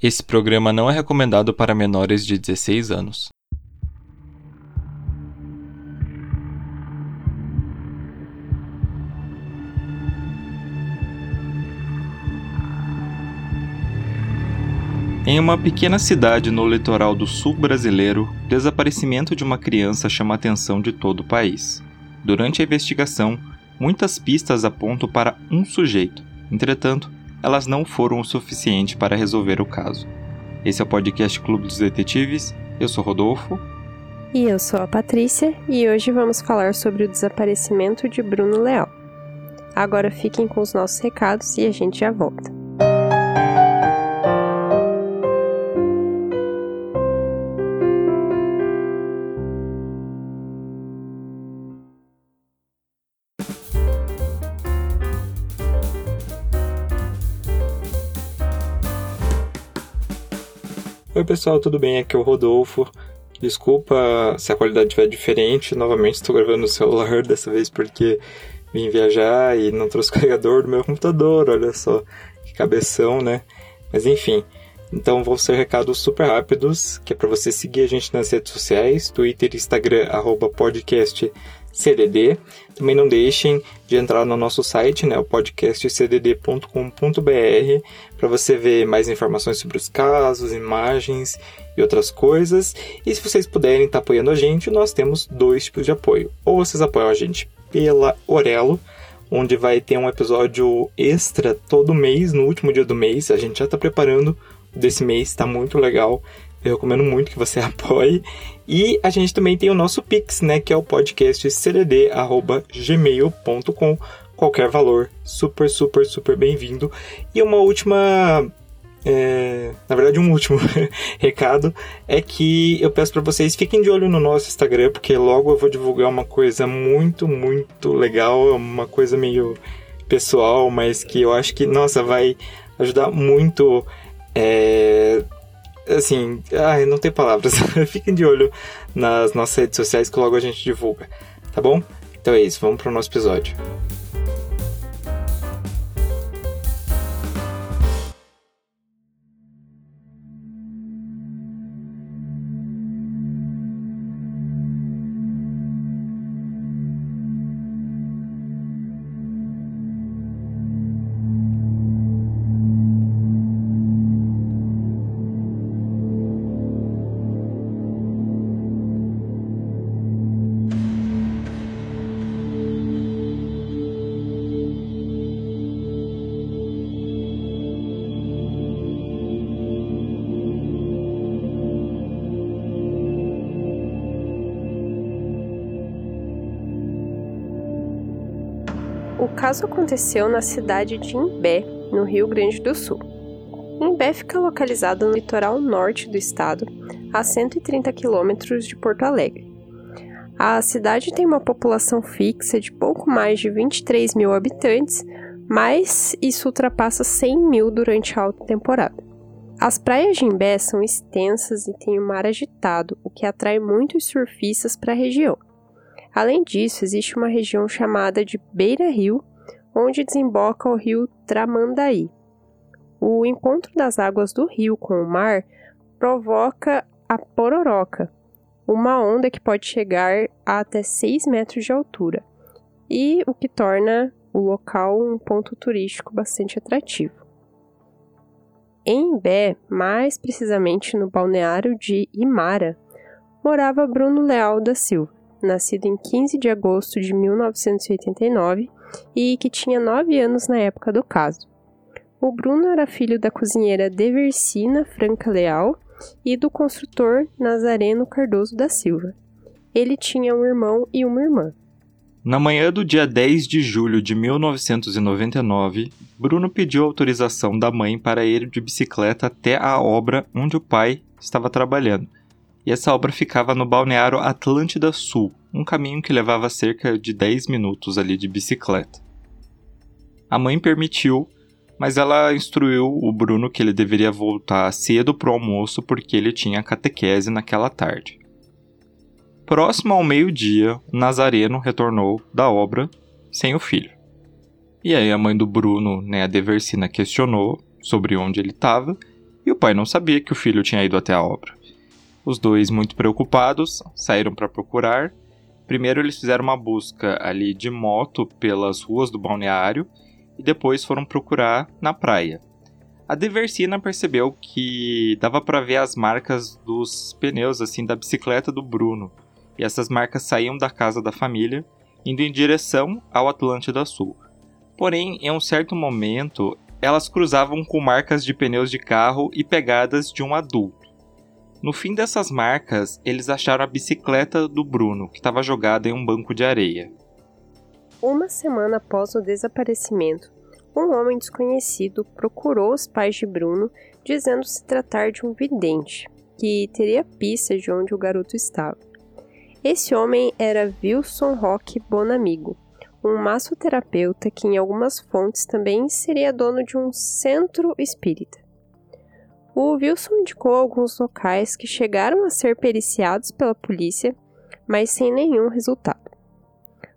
Esse programa não é recomendado para menores de 16 anos. Em uma pequena cidade no litoral do sul brasileiro, o desaparecimento de uma criança chama a atenção de todo o país. Durante a investigação, muitas pistas apontam para um sujeito. Entretanto, elas não foram o suficiente para resolver o caso. Esse é o podcast Clube dos Detetives. Eu sou Rodolfo. E eu sou a Patrícia, e hoje vamos falar sobre o desaparecimento de Bruno Leal. Agora fiquem com os nossos recados e a gente já volta. Pessoal, tudo bem? Aqui é o Rodolfo. Desculpa se a qualidade estiver diferente. Novamente estou gravando no celular dessa vez porque vim viajar e não trouxe o carregador do meu computador. Olha só que cabeção, né? Mas enfim. Então vou ser recados super rápidos, que é para você seguir a gente nas redes sociais, Twitter, Instagram, arroba podcast CDD. Também não deixem de entrar no nosso site, né, o podcastcdd.com.br, para você ver mais informações sobre os casos, imagens e outras coisas. E se vocês puderem estar tá apoiando a gente, nós temos dois tipos de apoio. Ou vocês apoiam a gente pela Orelo, onde vai ter um episódio extra todo mês, no último dia do mês. A gente já está preparando desse mês, está muito legal. Eu recomendo muito que você apoie. E a gente também tem o nosso Pix, né? Que é o podcast cdd.gmail.com. Qualquer valor, super, super, super bem-vindo. E uma última é, na verdade, um último recado é que eu peço para vocês fiquem de olho no nosso Instagram, porque logo eu vou divulgar uma coisa muito, muito legal, uma coisa meio pessoal, mas que eu acho que, nossa, vai ajudar muito é, assim, ai, não tem palavras. Fiquem de olho nas nossas redes sociais que logo a gente divulga, tá bom? Então é isso, vamos para o nosso episódio. O caso aconteceu na cidade de Imbé, no Rio Grande do Sul. Imbé fica localizado no litoral norte do estado, a 130 quilômetros de Porto Alegre. A cidade tem uma população fixa de pouco mais de 23 mil habitantes, mas isso ultrapassa 100 mil durante a alta temporada. As praias de Imbé são extensas e têm um mar agitado, o que atrai muitos surfistas para a região. Além disso, existe uma região chamada de Beira Rio, onde desemboca o rio Tramandaí. O encontro das águas do rio com o mar provoca a pororoca, uma onda que pode chegar a até 6 metros de altura, e o que torna o local um ponto turístico bastante atrativo. Em Imbé, mais precisamente no balneário de Imara, morava Bruno Leal da Silva nascido em 15 de agosto de 1989 e que tinha 9 anos na época do caso. O Bruno era filho da cozinheira Deversina Franca Leal e do construtor Nazareno Cardoso da Silva. Ele tinha um irmão e uma irmã. Na manhã do dia 10 de julho de 1999, Bruno pediu autorização da mãe para ir de bicicleta até a obra onde o pai estava trabalhando e essa obra ficava no balneário Atlântida Sul, um caminho que levava cerca de 10 minutos ali de bicicleta. A mãe permitiu, mas ela instruiu o Bruno que ele deveria voltar cedo para o almoço porque ele tinha catequese naquela tarde. Próximo ao meio-dia, Nazareno retornou da obra sem o filho. E aí a mãe do Bruno, né, a Deversina, questionou sobre onde ele estava e o pai não sabia que o filho tinha ido até a obra. Os dois, muito preocupados, saíram para procurar. Primeiro, eles fizeram uma busca ali de moto pelas ruas do balneário e depois foram procurar na praia. A Diversina percebeu que dava para ver as marcas dos pneus assim da bicicleta do Bruno. E essas marcas saíam da casa da família, indo em direção ao Atlântida Sul. Porém, em um certo momento, elas cruzavam com marcas de pneus de carro e pegadas de um adulto. No fim dessas marcas, eles acharam a bicicleta do Bruno, que estava jogada em um banco de areia. Uma semana após o desaparecimento, um homem desconhecido procurou os pais de Bruno, dizendo se tratar de um vidente, que teria pista de onde o garoto estava. Esse homem era Wilson Roque Bonamigo, um massoterapeuta que, em algumas fontes, também seria dono de um centro espírita. O Wilson indicou alguns locais que chegaram a ser periciados pela polícia, mas sem nenhum resultado.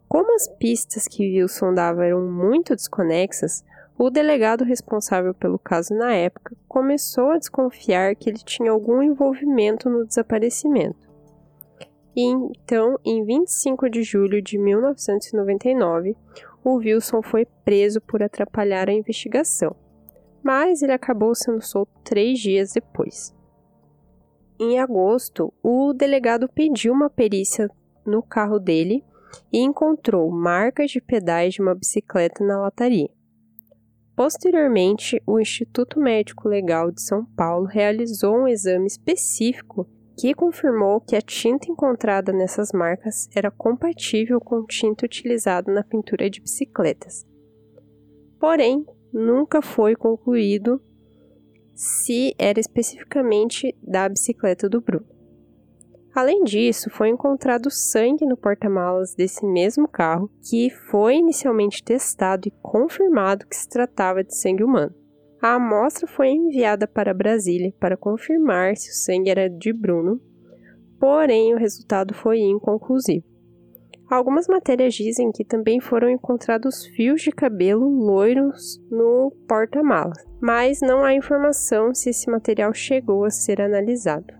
Como as pistas que Wilson dava eram muito desconexas, o delegado responsável pelo caso na época começou a desconfiar que ele tinha algum envolvimento no desaparecimento. E então, em 25 de julho de 1999, o Wilson foi preso por atrapalhar a investigação, mas ele acabou sendo solto três dias depois. Em agosto, o delegado pediu uma perícia no carro dele e encontrou marcas de pedais de uma bicicleta na lataria. Posteriormente, o Instituto Médico Legal de São Paulo realizou um exame específico que confirmou que a tinta encontrada nessas marcas era compatível com tinta utilizada na pintura de bicicletas. Porém, nunca foi concluído se era especificamente da bicicleta do Bruno. Além disso, foi encontrado sangue no porta-malas desse mesmo carro, que foi inicialmente testado e confirmado que se tratava de sangue humano. A amostra foi enviada para Brasília para confirmar se o sangue era de Bruno, porém o resultado foi inconclusivo. Algumas matérias dizem que também foram encontrados fios de cabelo loiros no porta-malas, mas não há informação se esse material chegou a ser analisado.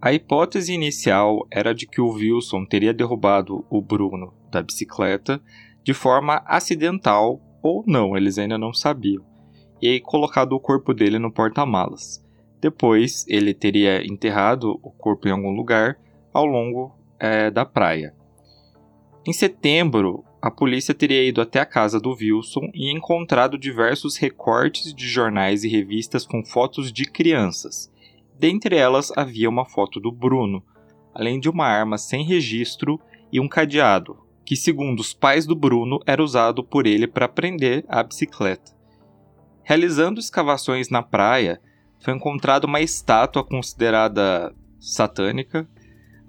A hipótese inicial era de que o Wilson teria derrubado o Bruno da bicicleta de forma acidental ou não, eles ainda não sabiam, e colocado o corpo dele no porta-malas. Depois, ele teria enterrado o corpo em algum lugar ao longo é, da praia. Em setembro, a polícia teria ido até a casa do Wilson e encontrado diversos recortes de jornais e revistas com fotos de crianças Dentre elas havia uma foto do Bruno, além de uma arma sem registro e um cadeado, que, segundo os pais do Bruno, era usado por ele para prender a bicicleta. Realizando escavações na praia, foi encontrada uma estátua considerada satânica,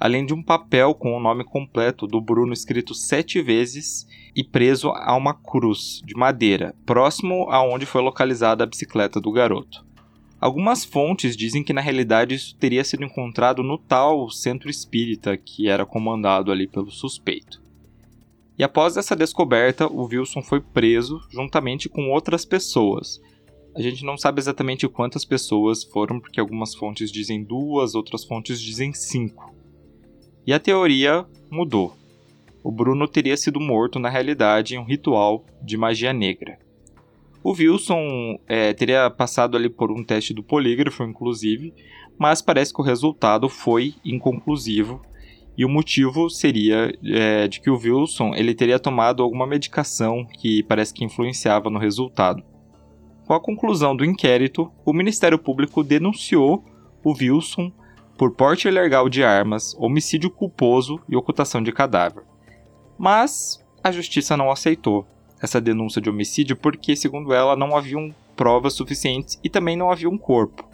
além de um papel com o nome completo do Bruno escrito sete vezes e preso a uma cruz de madeira, próximo a onde foi localizada a bicicleta do garoto. Algumas fontes dizem que na realidade isso teria sido encontrado no tal centro espírita que era comandado ali pelo suspeito. E após essa descoberta, o Wilson foi preso juntamente com outras pessoas. A gente não sabe exatamente quantas pessoas foram, porque algumas fontes dizem duas, outras fontes dizem cinco. E a teoria mudou. O Bruno teria sido morto na realidade em um ritual de magia negra. O Wilson é, teria passado ali por um teste do polígrafo, inclusive, mas parece que o resultado foi inconclusivo e o motivo seria é, de que o Wilson ele teria tomado alguma medicação que parece que influenciava no resultado. Com a conclusão do inquérito, o Ministério Público denunciou o Wilson por porte ilegal de armas, homicídio culposo e ocultação de cadáver. Mas a justiça não aceitou essa denúncia de homicídio porque, segundo ela, não haviam provas suficientes e também não havia um corpo.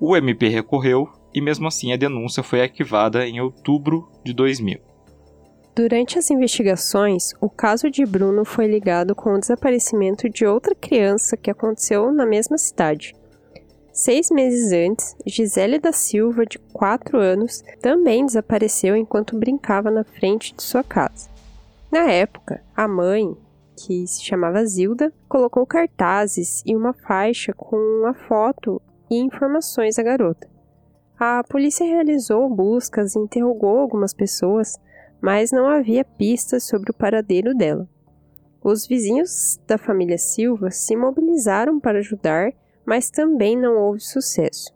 O MP recorreu e, mesmo assim, a denúncia foi arquivada em outubro de 2000. Durante as investigações, o caso de Bruno foi ligado com o desaparecimento de outra criança que aconteceu na mesma cidade. Seis meses antes, Gisele da Silva, de 4 anos, também desapareceu enquanto brincava na frente de sua casa. Na época, a mãe, que se chamava Zilda, colocou cartazes e uma faixa com uma foto e informações à garota. A polícia realizou buscas e interrogou algumas pessoas, mas não havia pistas sobre o paradeiro dela. Os vizinhos da família Silva se mobilizaram para ajudar, mas também não houve sucesso.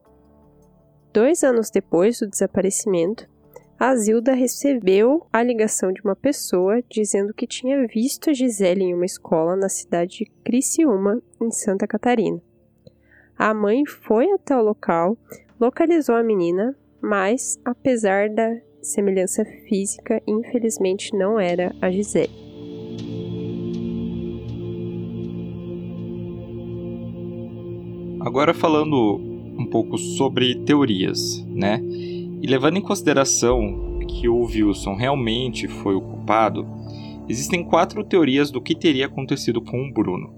Dois anos depois do desaparecimento, a Zilda recebeu a ligação de uma pessoa dizendo que tinha visto a Gisele em uma escola na cidade de Criciúma, em Santa Catarina. A mãe foi até o local, localizou a menina, mas, apesar da semelhança física, infelizmente não era a Gisele. Agora falando um pouco sobre teorias, né? E levando em consideração que o Wilson realmente foi o culpado, existem quatro teorias do que teria acontecido com o Bruno.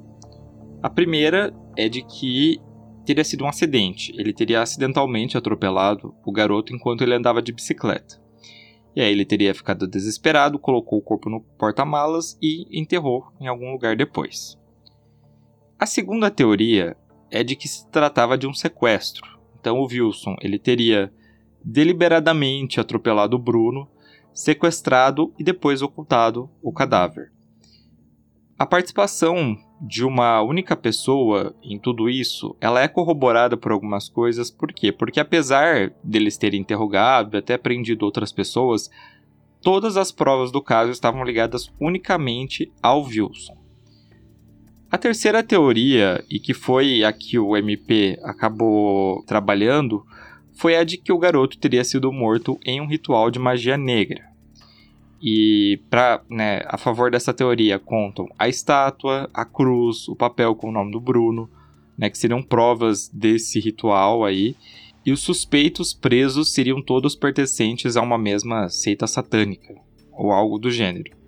A primeira é de que teria sido um acidente. Ele teria acidentalmente atropelado o garoto enquanto ele andava de bicicleta. E aí ele teria ficado desesperado, colocou o corpo no porta-malas e enterrou em algum lugar depois. A segunda teoria é de que se tratava de um sequestro. Então o Wilson ele teria deliberadamente atropelado Bruno, sequestrado e depois ocultado o cadáver. A participação de uma única pessoa em tudo isso, ela é corroborada por algumas coisas. Por quê? Porque apesar deles terem interrogado e até prendido outras pessoas, todas as provas do caso estavam ligadas unicamente ao Wilson. A terceira teoria, e que foi a que o MP acabou trabalhando, foi a de que o garoto teria sido morto em um ritual de magia negra. E pra, né, a favor dessa teoria contam a estátua, a cruz, o papel com o nome do Bruno, né, que seriam provas desse ritual aí. E os suspeitos presos seriam todos pertencentes a uma mesma seita satânica, ou algo do gênero.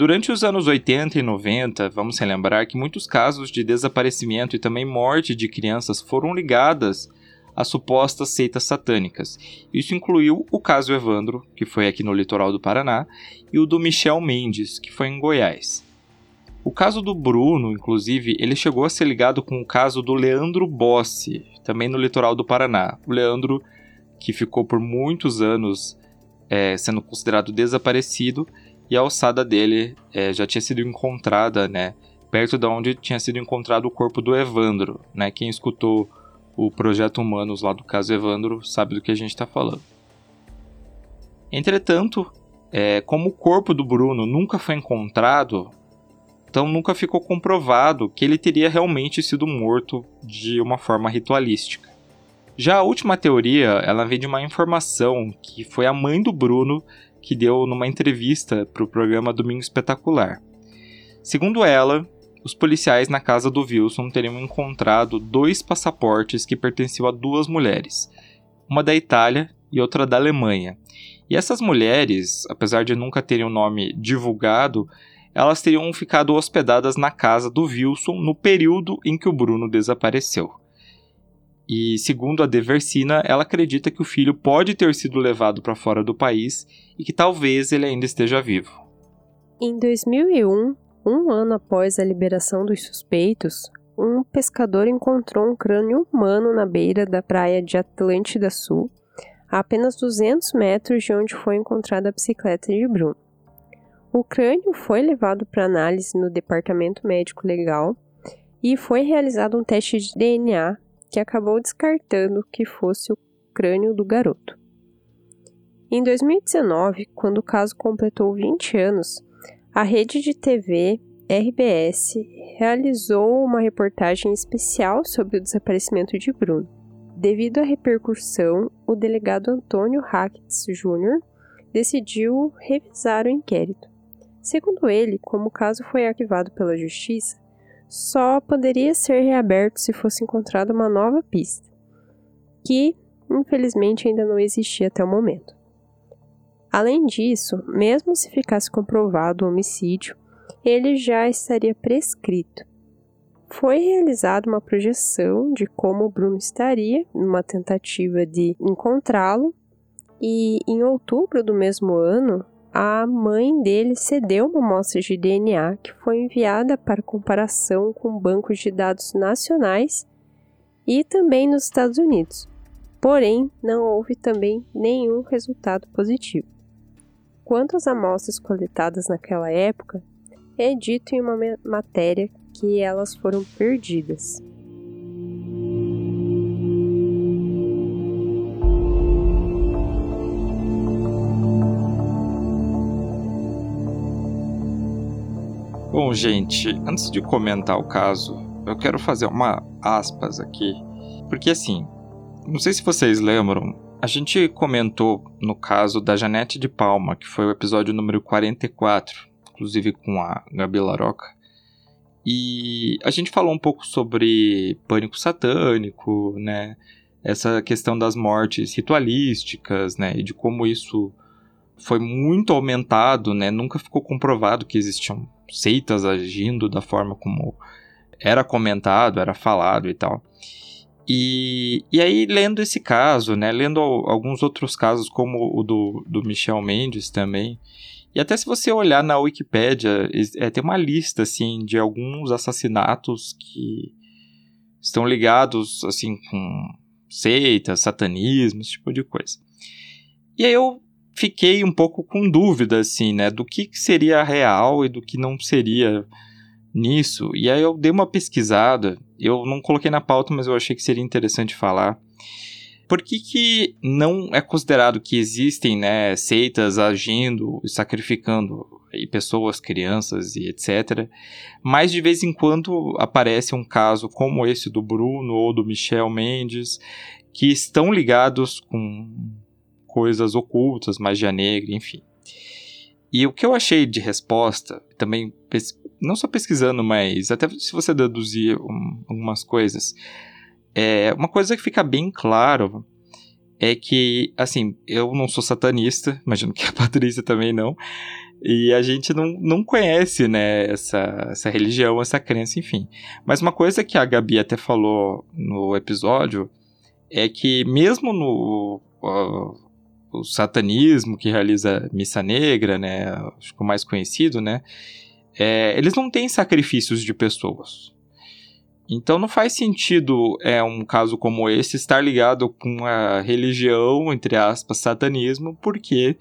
Durante os anos 80 e 90, vamos relembrar que muitos casos de desaparecimento e também morte de crianças foram ligadas as supostas seitas satânicas. Isso incluiu o caso Evandro, que foi aqui no litoral do Paraná, e o do Michel Mendes, que foi em Goiás. O caso do Bruno, inclusive, ele chegou a ser ligado com o caso do Leandro Bossi, também no litoral do Paraná. O Leandro, que ficou por muitos anos é, sendo considerado desaparecido, e a ossada dele é, já tinha sido encontrada, né, perto de onde tinha sido encontrado o corpo do Evandro, né, quem escutou o Projeto Humanos lá do caso Evandro sabe do que a gente está falando. Entretanto, é, como o corpo do Bruno nunca foi encontrado, então nunca ficou comprovado que ele teria realmente sido morto de uma forma ritualística. Já a última teoria, ela vem de uma informação que foi a mãe do Bruno que deu numa entrevista para o programa Domingo Espetacular. Segundo ela, os policiais na casa do Wilson teriam encontrado dois passaportes que pertenciam a duas mulheres, uma da Itália e outra da Alemanha. E essas mulheres, apesar de nunca terem o um nome divulgado, elas teriam ficado hospedadas na casa do Wilson no período em que o Bruno desapareceu. E segundo a Deversina, ela acredita que o filho pode ter sido levado para fora do país e que talvez ele ainda esteja vivo. Em 2001, um ano após a liberação dos suspeitos, um pescador encontrou um crânio humano na beira da praia de Atlântida Sul, a apenas 200 metros de onde foi encontrada a bicicleta de Bruno. O crânio foi levado para análise no Departamento Médico Legal e foi realizado um teste de DNA que acabou descartando que fosse o crânio do garoto. Em 2019, quando o caso completou 20 anos, a rede de TV RBS realizou uma reportagem especial sobre o desaparecimento de Bruno. Devido à repercussão, o delegado Antônio Hackett Jr. decidiu revisar o inquérito. Segundo ele, como o caso foi arquivado pela Justiça, só poderia ser reaberto se fosse encontrada uma nova pista, que infelizmente ainda não existia até o momento. Além disso, mesmo se ficasse comprovado o homicídio, ele já estaria prescrito. Foi realizada uma projeção de como o Bruno estaria numa tentativa de encontrá-lo, e em outubro do mesmo ano, a mãe dele cedeu uma amostra de DNA que foi enviada para comparação com bancos de dados nacionais e também nos Estados Unidos. Porém, não houve também nenhum resultado positivo. Quanto às amostras coletadas naquela época, é dito em uma matéria que elas foram perdidas. Bom, gente, antes de comentar o caso, eu quero fazer uma aspas aqui. Porque assim, não sei se vocês lembram, a gente comentou no caso da Janete de Palma, que foi o episódio número 44, inclusive com a Gabi Laroca. E a gente falou um pouco sobre pânico satânico, né? Essa questão das mortes ritualísticas, né? E de como isso foi muito aumentado, né? Nunca ficou comprovado que existiam seitas agindo da forma como era comentado, era falado e tal. E, e aí, lendo esse caso, né, lendo alguns outros casos, como o do, do Michel Mendes também, e até se você olhar na Wikipédia, é, tem uma lista, assim, de alguns assassinatos que estão ligados, assim, com seitas, satanismo, esse tipo de coisa. E aí eu fiquei um pouco com dúvida, assim, né, do que seria real e do que não seria nisso. E aí eu dei uma pesquisada, eu não coloquei na pauta, mas eu achei que seria interessante falar. Por que, que não é considerado que existem né, seitas agindo e sacrificando e pessoas, crianças e etc. Mas de vez em quando aparece um caso como esse do Bruno ou do Michel Mendes, que estão ligados com coisas ocultas, magia negra, enfim. E o que eu achei de resposta, também não só pesquisando, mas até se você deduzir um, algumas coisas, é uma coisa que fica bem claro é que, assim, eu não sou satanista, imagino que a Patrícia também não, e a gente não, não conhece, né, essa, essa religião, essa crença, enfim. Mas uma coisa que a Gabi até falou no episódio é que mesmo no uh, o satanismo que realiza missa negra, né, acho que o mais conhecido, né, é, eles não têm sacrifícios de pessoas. Então não faz sentido é um caso como esse estar ligado com a religião, entre aspas, satanismo, porque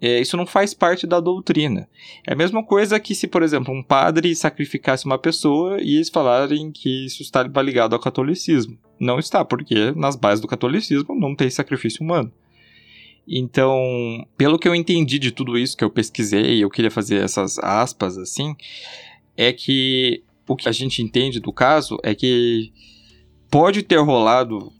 é, isso não faz parte da doutrina. É a mesma coisa que se, por exemplo, um padre sacrificasse uma pessoa e eles falarem que isso está ligado ao catolicismo. Não está, porque nas bases do catolicismo não tem sacrifício humano. Então, pelo que eu entendi de tudo isso que eu pesquisei, eu queria fazer essas aspas assim, é que o que a gente entende do caso é que pode ter rolado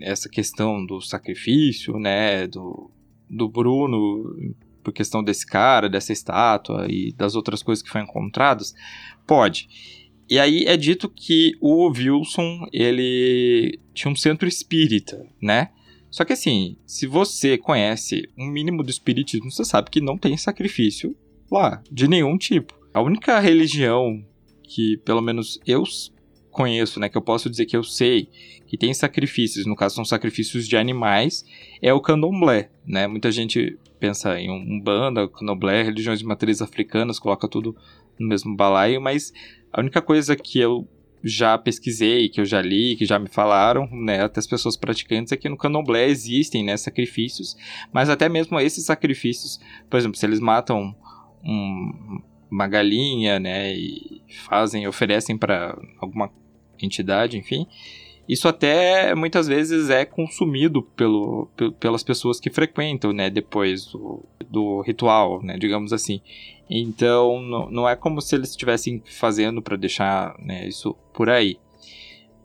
essa questão do sacrifício, né, do, do Bruno, por questão desse cara, dessa estátua e das outras coisas que foram encontradas, pode. E aí é dito que o Wilson, ele tinha um centro espírita, né? Só que assim, se você conhece um mínimo do espiritismo, você sabe que não tem sacrifício lá, de nenhum tipo. A única religião que, pelo menos, eu conheço, né, que eu posso dizer que eu sei que tem sacrifícios, no caso são sacrifícios de animais, é o candomblé, né? Muita gente pensa em um banda, candomblé, religiões de matriz africanas, coloca tudo no mesmo balaio, mas a única coisa que eu já pesquisei, que eu já li, que já me falaram, né, até as pessoas praticantes, é que no candomblé existem, né, sacrifícios, mas até mesmo esses sacrifícios, por exemplo, se eles matam um, uma galinha, né, e fazem, oferecem para alguma entidade, enfim, isso até muitas vezes é consumido pelo, pelas pessoas que frequentam, né, depois do, do ritual, né, digamos assim. Então, não, não é como se eles estivessem fazendo para deixar né, isso por aí.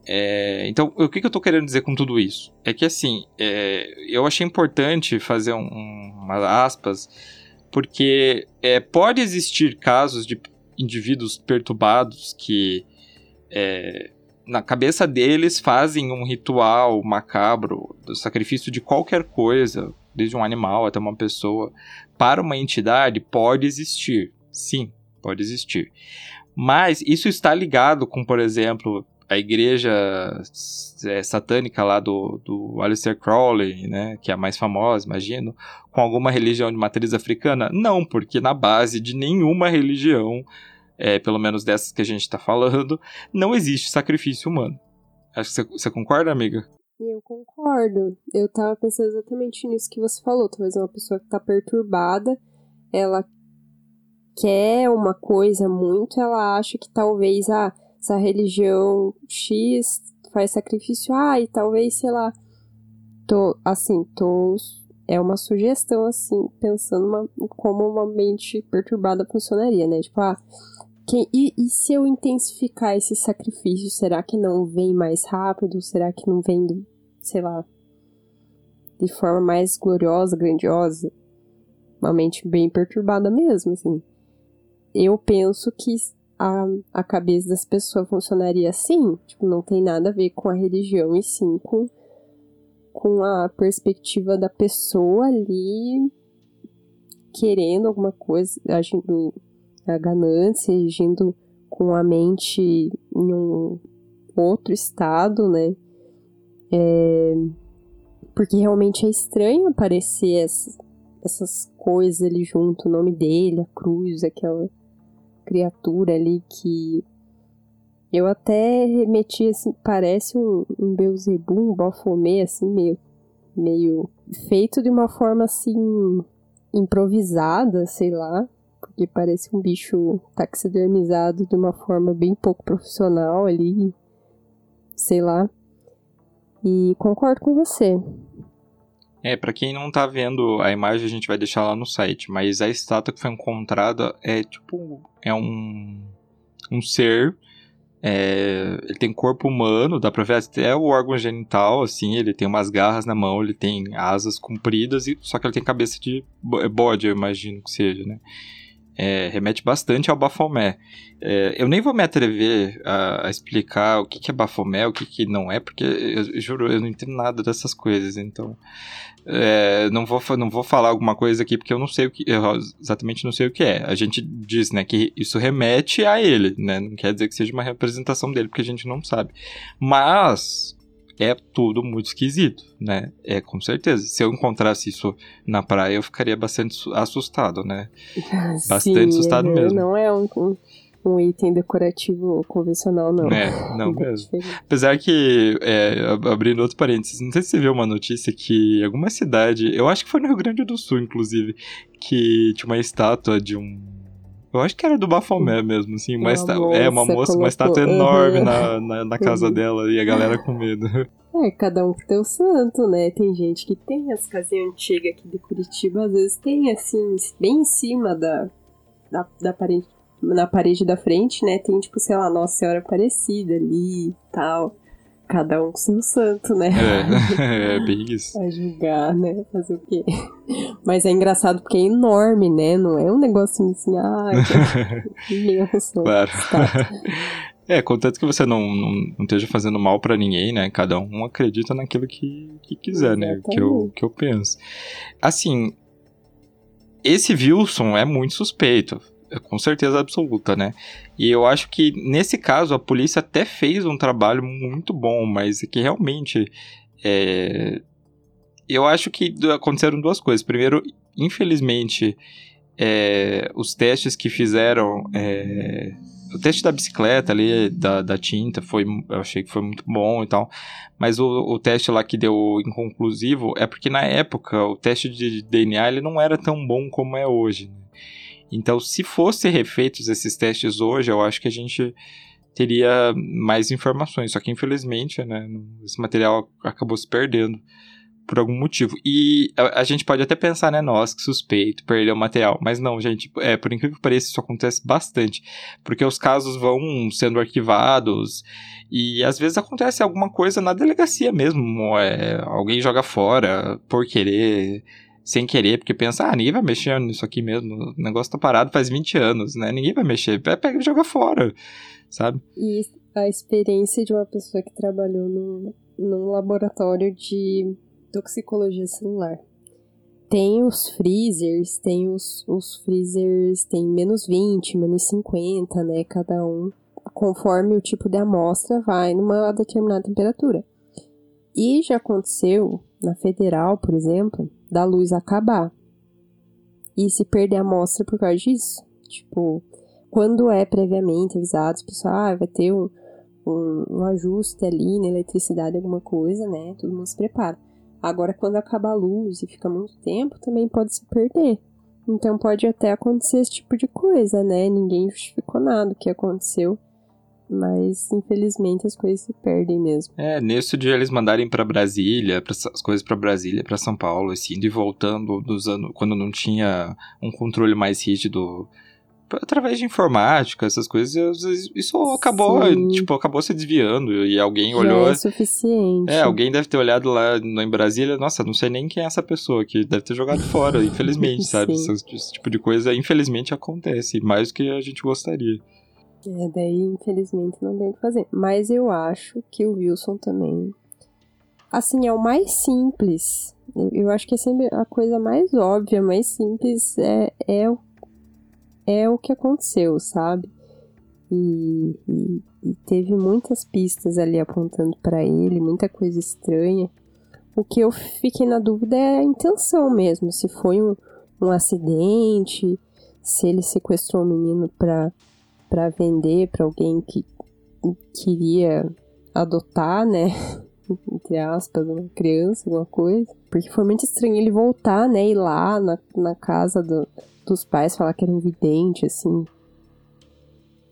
É, então, o que, que eu estou querendo dizer com tudo isso? É que, assim, é, eu achei importante fazer um, um, umas aspas, porque é, pode existir casos de indivíduos perturbados que é, na cabeça deles fazem um ritual macabro do sacrifício de qualquer coisa, desde um animal até uma pessoa, para uma entidade, pode existir. Sim, pode existir. Mas isso está ligado com, por exemplo, a igreja é, satânica lá do, do Aleister Crowley, né, que é a mais famosa, imagino, com alguma religião de matriz africana? Não, porque na base de nenhuma religião é, pelo menos dessas que a gente está falando, não existe sacrifício humano. Acho que você, concorda, amiga? Eu concordo. Eu tava pensando exatamente nisso que você falou. Talvez uma pessoa que tá perturbada, ela quer uma coisa muito, ela acha que talvez ah, essa religião X faz sacrifício, ah, e talvez, sei lá, tô, assim, tô, é uma sugestão, assim, pensando uma, como uma mente perturbada funcionaria, né? Tipo, ah, quem, e, e se eu intensificar esse sacrifício, será que não vem mais rápido? Será que não vem, sei lá, de forma mais gloriosa, grandiosa? Uma mente bem perturbada mesmo, assim. Eu penso que a, a cabeça das pessoas funcionaria assim. Tipo, não tem nada a ver com a religião, e sim com, com a perspectiva da pessoa ali querendo alguma coisa, agindo a ganância, agindo com a mente em um outro estado, né? É, porque realmente é estranho aparecer essas, essas coisas ali junto, o nome dele, a cruz, aquela criatura ali que eu até remeti assim, parece um, um Beelzebub, um Baphomet, assim, meio, meio feito de uma forma assim improvisada, sei lá, porque parece um bicho taxidermizado de uma forma bem pouco profissional ali, sei lá. E concordo com você. É, para quem não tá vendo a imagem, a gente vai deixar lá no site, mas a estátua que foi encontrada é tipo é um um ser é, ele tem corpo humano, dá pra ver até o órgão genital, assim, ele tem umas garras na mão, ele tem asas compridas, e, só que ele tem cabeça de bode, eu imagino que seja, né? É, remete bastante ao Bafomé. É, eu nem vou me atrever a, a explicar o que, que é Bafomé, o que, que não é, porque eu, eu juro, eu não entendo nada dessas coisas, então é, não, vou, não vou falar alguma coisa aqui porque eu não sei o que, exatamente não sei o que é. A gente diz, né, que isso remete a ele, né, não quer dizer que seja uma representação dele, porque a gente não sabe. Mas é tudo muito esquisito, né? É com certeza. Se eu encontrasse isso na praia, eu ficaria bastante assustado, né? Bastante Sim, assustado é, mesmo. Não é um, um, um, item decorativo convencional, não. É, não mesmo. Apesar que, é, abrindo outro parênteses, não sei se você viu uma notícia que alguma cidade, eu acho que foi no Rio Grande do Sul, inclusive, que tinha uma estátua de um eu acho que era do Bafomé mesmo, assim. Uma uma moça, é, uma moça, uma estátua enorme uhum. na, na, na, casa uhum. dela e a galera com medo. É, cada um que tem o santo, né? Tem gente que tem as casinhas antigas aqui de Curitiba, às vezes tem, assim, bem em cima da, da, da parede, na parede da frente, né? Tem, tipo, sei lá, Nossa Senhora Aparecida ali e tal cada um com seu santo, né? É, é bem isso. A julgar, né? Fazer o quê? Mas é engraçado porque é enorme, né? Não é um negocinho assim, ah, imenso. Claro. É, contanto que você não, não, não esteja fazendo mal para ninguém, né? Cada um acredita naquilo que, que quiser, Exatamente. né? Que eu, que eu penso. Assim, esse Wilson é muito suspeito com certeza absoluta, né? E eu acho que nesse caso a polícia até fez um trabalho muito bom, mas que realmente é... eu acho que aconteceram duas coisas. Primeiro, infelizmente, é... os testes que fizeram é... o teste da bicicleta ali, da, da tinta, foi, eu achei que foi muito bom e tal. Mas o, o teste lá que deu inconclusivo é porque na época o teste de DNA ele não era tão bom como é hoje. Né? Então, se fossem refeitos esses testes hoje, eu acho que a gente teria mais informações. Só que, infelizmente, né, esse material acabou se perdendo por algum motivo. E a, a, gente pode até pensar, né, nossa, que suspeito, perdeu o material. Mas não, gente, é, por incrível que pareça, isso acontece bastante. Porque os casos vão sendo arquivados e às vezes acontece alguma coisa na delegacia mesmo. É, alguém joga fora por querer sem querer, porque pensa, ah, ninguém vai mexer nisso aqui mesmo. O negócio tá parado faz 20 anos, né? Ninguém vai mexer. Pega e joga fora, sabe? E a experiência de uma pessoa que trabalhou num, num laboratório de toxicologia celular. Tem os freezers, tem os, os freezers, tem menos 20, menos 50, né? Cada um. Conforme o tipo de amostra, vai numa determinada temperatura. E já aconteceu na federal, por exemplo, da luz acabar. E se perder a amostra por causa disso. Tipo, quando é previamente avisado, as pessoas, ah, vai ter um, um, um ajuste ali na eletricidade, alguma coisa, né? Todo mundo se prepara. Agora, quando acaba a luz e fica muito tempo, também pode se perder. Então pode até acontecer esse tipo de coisa, né? Ninguém justificou nada o que aconteceu. Mas infelizmente as coisas se perdem mesmo. É, nesse dia eles mandarem para Brasília, pra, as coisas para Brasília, para São Paulo, assim, indo e voltando dos anos quando não tinha um controle mais rígido através de informática, essas coisas, isso acabou, Sim. tipo, acabou se desviando e alguém Já olhou. É suficiente. É, alguém deve ter olhado lá em Brasília, nossa, não sei nem quem é essa pessoa que deve ter jogado fora, infelizmente, sabe? Esse, esse, tipo de coisa, infelizmente, acontece, mais do que a gente gostaria. É, daí, infelizmente, não tem o que fazer. Mas eu acho que o Wilson também. Assim, é o mais simples. Eu acho que é sempre a coisa mais óbvia, mais simples é, é o é o que aconteceu, sabe? E, e, e teve muitas pistas ali apontando para ele, muita coisa estranha. O que eu fiquei na dúvida é a intenção mesmo, se foi um, um acidente, se ele sequestrou o menino para vender para alguém que queria adotar, né? Entre aspas, uma criança, alguma coisa. Porque foi muito estranho ele voltar, né? Ir lá na, na casa do, dos pais falar que era um vidente, assim.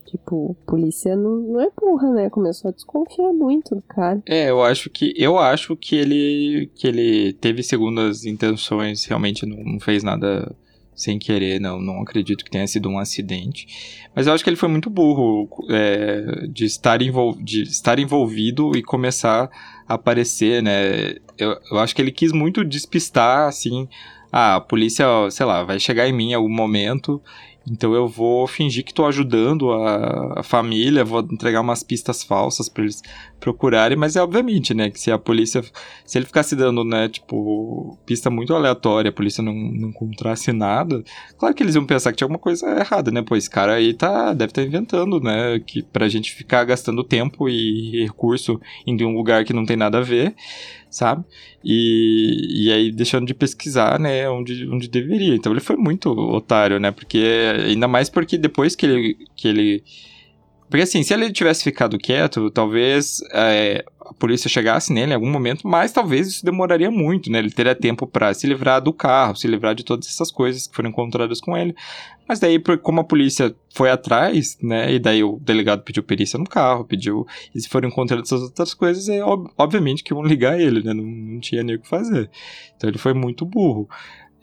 Tipo, polícia não, não é burra, né? Começou a desconfiar muito do cara. É, eu acho que eu acho que ele que ele teve segundas intenções, realmente não, não fez nada sem querer, não, não acredito que tenha sido um acidente. Mas eu acho que ele foi muito burro é, de, estar envol de estar envolvido e começar a aparecer, né? Eu, eu acho que ele quis muito despistar, assim, ah, a polícia, sei lá, vai chegar em mim em algum momento, então eu vou fingir que tô ajudando a, a família, vou entregar umas pistas falsas para eles procurarem, mas é obviamente, né, que se a polícia, se ele ficasse dando, né, tipo, pista muito aleatória, a polícia não, não encontrasse nada, claro que eles iam pensar que tinha alguma coisa errada, né, pô, esse cara aí tá, deve estar tá inventando, né, que pra gente ficar gastando tempo e recurso em um lugar que não tem nada a ver, sabe? E, e aí deixando de pesquisar, né, onde, onde deveria. Então ele foi muito otário, né? Porque ainda mais porque depois que ele, que ele porque assim, se ele tivesse ficado quieto, talvez é, a polícia chegasse nele em algum momento, mas talvez isso demoraria muito, né? Ele teria tempo para se livrar do carro, se livrar de todas essas coisas que foram encontradas com ele. Mas daí, como a polícia foi atrás, né? E daí o delegado pediu perícia no carro, pediu. E se foram encontradas essas outras coisas, é ob obviamente que vão ligar ele, né? Não, não tinha nem o que fazer. Então ele foi muito burro.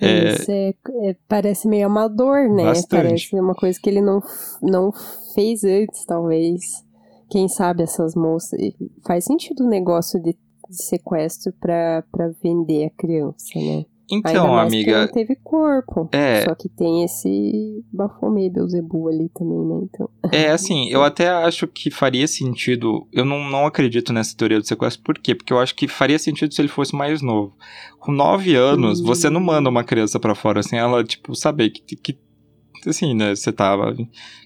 É... Isso é, é, parece meio amador, né? Bastante. Parece uma coisa que ele não, não fez antes, talvez. Quem sabe essas moças. Faz sentido o negócio de, de sequestro para vender a criança, né? Então, amiga. não teve corpo. É. Só que tem esse Bafomê Beuzebu ali também, né? Então. É, assim, eu até acho que faria sentido. Eu não, não acredito nessa teoria do sequestro, por quê? Porque eu acho que faria sentido se ele fosse mais novo. Com nove anos, hum. você não manda uma criança para fora sem ela, tipo, saber que, que assim, né, você tava.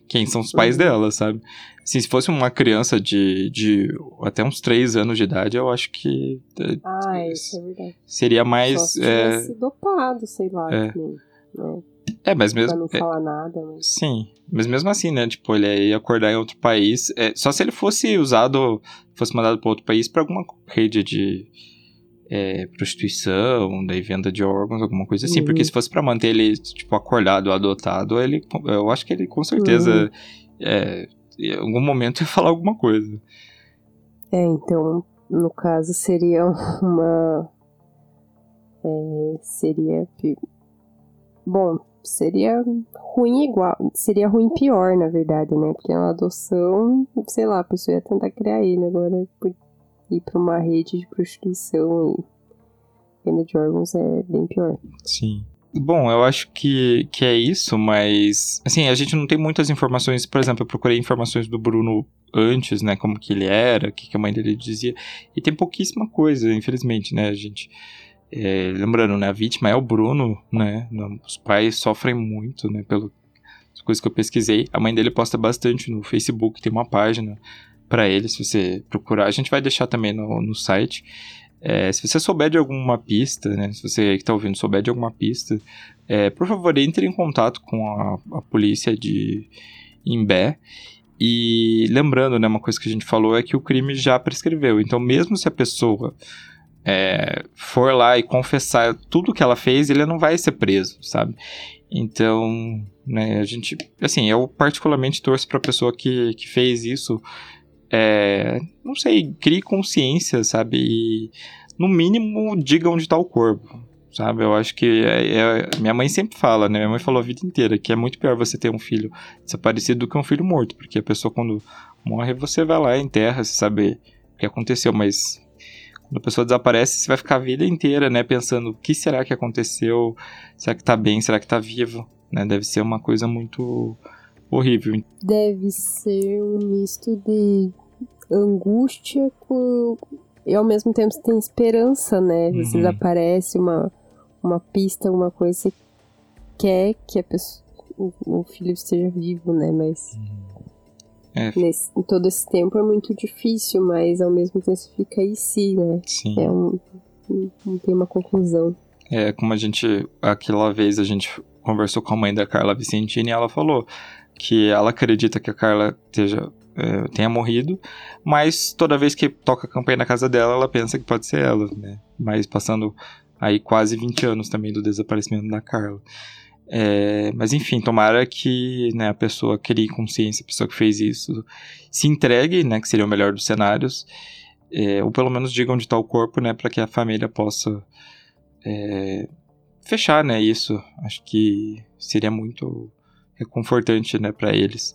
Quem são os pais uhum. dela, sabe? Assim, se fosse uma criança de, de até uns 3 anos de idade, eu acho que. É, ah, isso é verdade. Seria mais. Só se é... dopado, sei lá, é. Né? É, mas mesmo. Pra não é, falar nada. Mas... Sim, mas mesmo assim, né? Tipo, ele ia acordar em outro país. É, só se ele fosse usado, fosse mandado para outro país para alguma rede de é, prostituição, daí venda de órgãos, alguma coisa assim. Uhum. Porque se fosse para manter ele, tipo, acordado, adotado, ele, eu acho que ele com certeza. Uhum. É, em algum momento ia falar alguma coisa. É, então, no caso, seria uma. É, seria. Bom, seria ruim igual. Seria ruim pior, na verdade, né? Porque é uma adoção, sei lá, a pessoa ia tentar criar ele agora ir pra uma rede de prostituição e venda de órgãos é bem pior. Sim. Bom, eu acho que, que é isso, mas assim, a gente não tem muitas informações, por exemplo, eu procurei informações do Bruno antes, né, como que ele era, o que, que a mãe dele dizia, e tem pouquíssima coisa, infelizmente, né, a gente... É, lembrando, né, a vítima é o Bruno, né, os pais sofrem muito, né, pelas coisas que eu pesquisei, a mãe dele posta bastante no Facebook, tem uma página para ele, se você procurar, a gente vai deixar também no, no site, é, se você souber de alguma pista, né, se você que está ouvindo souber de alguma pista, é, por favor, entre em contato com a, a polícia de Imbé E lembrando, né, uma coisa que a gente falou é que o crime já prescreveu. Então, mesmo se a pessoa é, for lá e confessar tudo que ela fez, ele não vai ser preso, sabe? Então, né, a gente, assim, eu particularmente torço para a pessoa que, que fez isso, é, não sei, crie consciência, sabe? E, no mínimo, diga onde está o corpo, sabe? Eu acho que é, é, minha mãe sempre fala, né? Minha mãe falou a vida inteira que é muito pior você ter um filho desaparecido do que um filho morto, porque a pessoa quando morre você vai lá enterra, você sabe o que aconteceu, mas quando a pessoa desaparece, você vai ficar a vida inteira, né, pensando o que será que aconteceu, será que tá bem, será que tá vivo, né? Deve ser uma coisa muito horrível. Deve ser um misto de angústia com e ao mesmo tempo você tem esperança, né? Você uhum. aparece uma uma pista, alguma coisa, você quer que a pessoa, o, o filho esteja vivo, né? Mas é. nesse, em todo esse tempo é muito difícil, mas ao mesmo tempo você fica aí sim, né? Sim. É um, não tem uma conclusão. É, como a gente, aquela vez a gente conversou com a mãe da Carla Vicentini e ela falou que ela acredita que a Carla esteja, é, tenha morrido, mas toda vez que toca a campanha na casa dela, ela pensa que pode ser ela, né? Mas passando aí quase 20 anos também do desaparecimento da Carla. É, mas enfim, tomara que né, a pessoa crie consciência, a pessoa que fez isso, se entregue, né, que seria o melhor dos cenários, é, ou pelo menos diga onde está o corpo, né, para que a família possa é, fechar, né, isso. Acho que seria muito reconfortante, né, para eles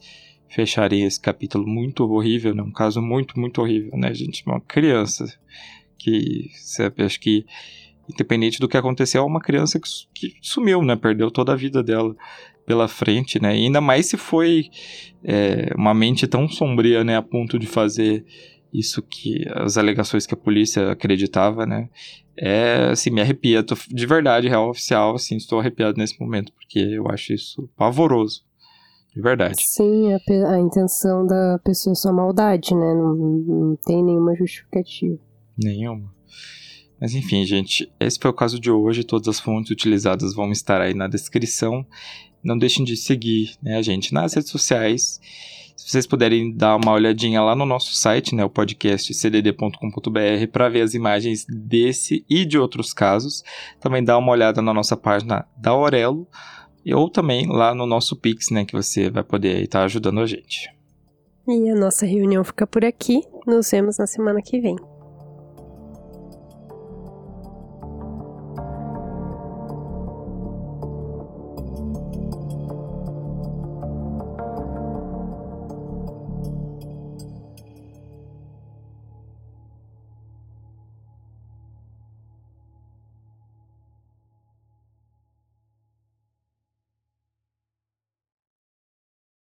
fecharem esse capítulo muito horrível, né, um caso muito, muito horrível, né, gente, uma criança que, acho que independente do que aconteceu, é uma criança que, que, sumiu, né? Perdeu toda a vida dela pela frente, né? E ainda mais se foi é, uma mente tão sombria, né? A ponto de fazer isso que as alegações que a polícia acreditava, né? É, assim, me arrepia. Tô, de verdade, real oficial, assim, estou arrepiado nesse momento, porque eu acho isso pavoroso. De verdade. Sim, a, a intenção da pessoa é só maldade, né? Não, não tem nenhuma justificativa. Nenhuma. Mas enfim, gente, esse foi o caso de hoje. Todas as fontes utilizadas vão estar aí na descrição. Não deixem de seguir né, a gente nas redes sociais. Se vocês puderem dar uma olhadinha lá no nosso site, né, o podcast cdd.com.br, para ver as imagens desse e de outros casos. Também dá uma olhada na nossa página da Aurelo, ou também lá no nosso Pix, né, que você vai poder estar ajudando a gente. E a nossa reunião fica por aqui. Nos vemos na semana que vem.